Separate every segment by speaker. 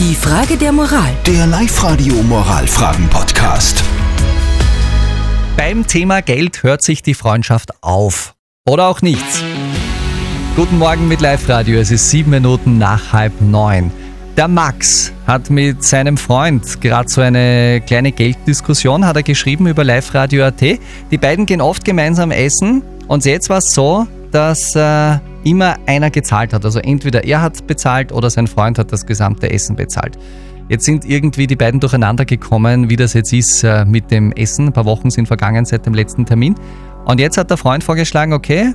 Speaker 1: Die Frage der Moral.
Speaker 2: Der Live-Radio Moralfragen-Podcast.
Speaker 3: Beim Thema Geld hört sich die Freundschaft auf. Oder auch nichts. Guten Morgen mit Live-Radio. Es ist sieben Minuten nach halb neun. Der Max hat mit seinem Freund gerade so eine kleine Gelddiskussion, hat er geschrieben über Live-Radio.at. Die beiden gehen oft gemeinsam essen und jetzt war es so, dass äh, immer einer gezahlt hat. Also entweder er hat bezahlt oder sein Freund hat das gesamte Essen bezahlt. Jetzt sind irgendwie die beiden durcheinander gekommen, wie das jetzt ist äh, mit dem Essen. Ein paar Wochen sind vergangen seit dem letzten Termin. Und jetzt hat der Freund vorgeschlagen, okay,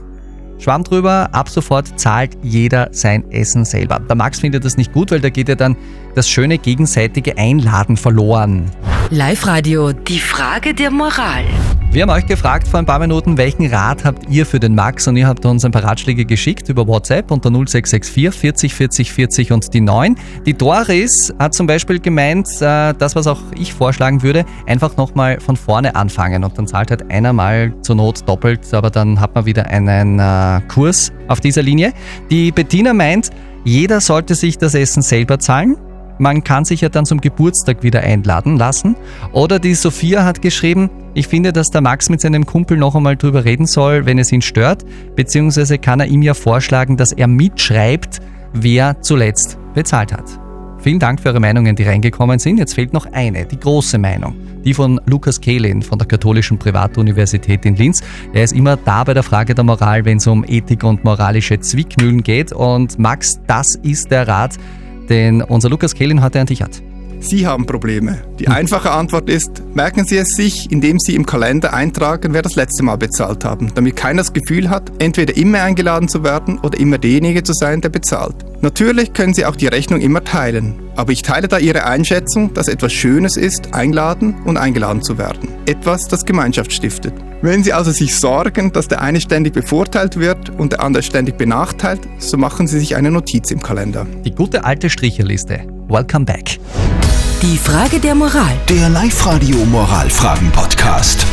Speaker 3: Schwamm drüber, ab sofort zahlt jeder sein Essen selber. Der Max findet das nicht gut, weil da geht ja dann das schöne gegenseitige Einladen verloren.
Speaker 1: Live-Radio. Die Frage der Moral.
Speaker 3: Wir haben euch gefragt vor ein paar Minuten, welchen Rat habt ihr für den Max und ihr habt uns ein paar Ratschläge geschickt über WhatsApp unter 0664 40 40 40 und die 9. Die Doris hat zum Beispiel gemeint, äh, das was auch ich vorschlagen würde, einfach nochmal von vorne anfangen und dann zahlt halt einer mal zur Not doppelt, aber dann hat man wieder einen äh, Kurs auf dieser Linie. Die Bettina meint, jeder sollte sich das Essen selber zahlen. Man kann sich ja dann zum Geburtstag wieder einladen lassen. Oder die Sophia hat geschrieben, ich finde, dass der Max mit seinem Kumpel noch einmal drüber reden soll, wenn es ihn stört, beziehungsweise kann er ihm ja vorschlagen, dass er mitschreibt, wer zuletzt bezahlt hat. Vielen Dank für eure Meinungen, die reingekommen sind. Jetzt fehlt noch eine, die große Meinung. Die von Lukas Kehlin von der Katholischen Privatuniversität in Linz. Er ist immer da bei der Frage der Moral, wenn es um Ethik und moralische Zwickmühlen geht. Und Max, das ist der Rat, den unser Lukas Kehlin heute an dich hat.
Speaker 4: Sie haben Probleme. Die einfache Antwort ist, merken Sie es sich, indem Sie im Kalender eintragen, wer das letzte Mal bezahlt haben, damit keiner das Gefühl hat, entweder immer eingeladen zu werden oder immer derjenige zu sein, der bezahlt. Natürlich können Sie auch die Rechnung immer teilen, aber ich teile da Ihre Einschätzung, dass etwas Schönes ist, eingeladen und eingeladen zu werden. Etwas, das Gemeinschaft stiftet. Wenn Sie also sich sorgen, dass der eine ständig bevorteilt wird und der andere ständig benachteilt, so machen Sie sich eine Notiz im Kalender.
Speaker 3: Die gute alte Stricherliste. Welcome back.
Speaker 1: Die Frage der Moral.
Speaker 2: Der Live-Radio Moralfragen-Podcast.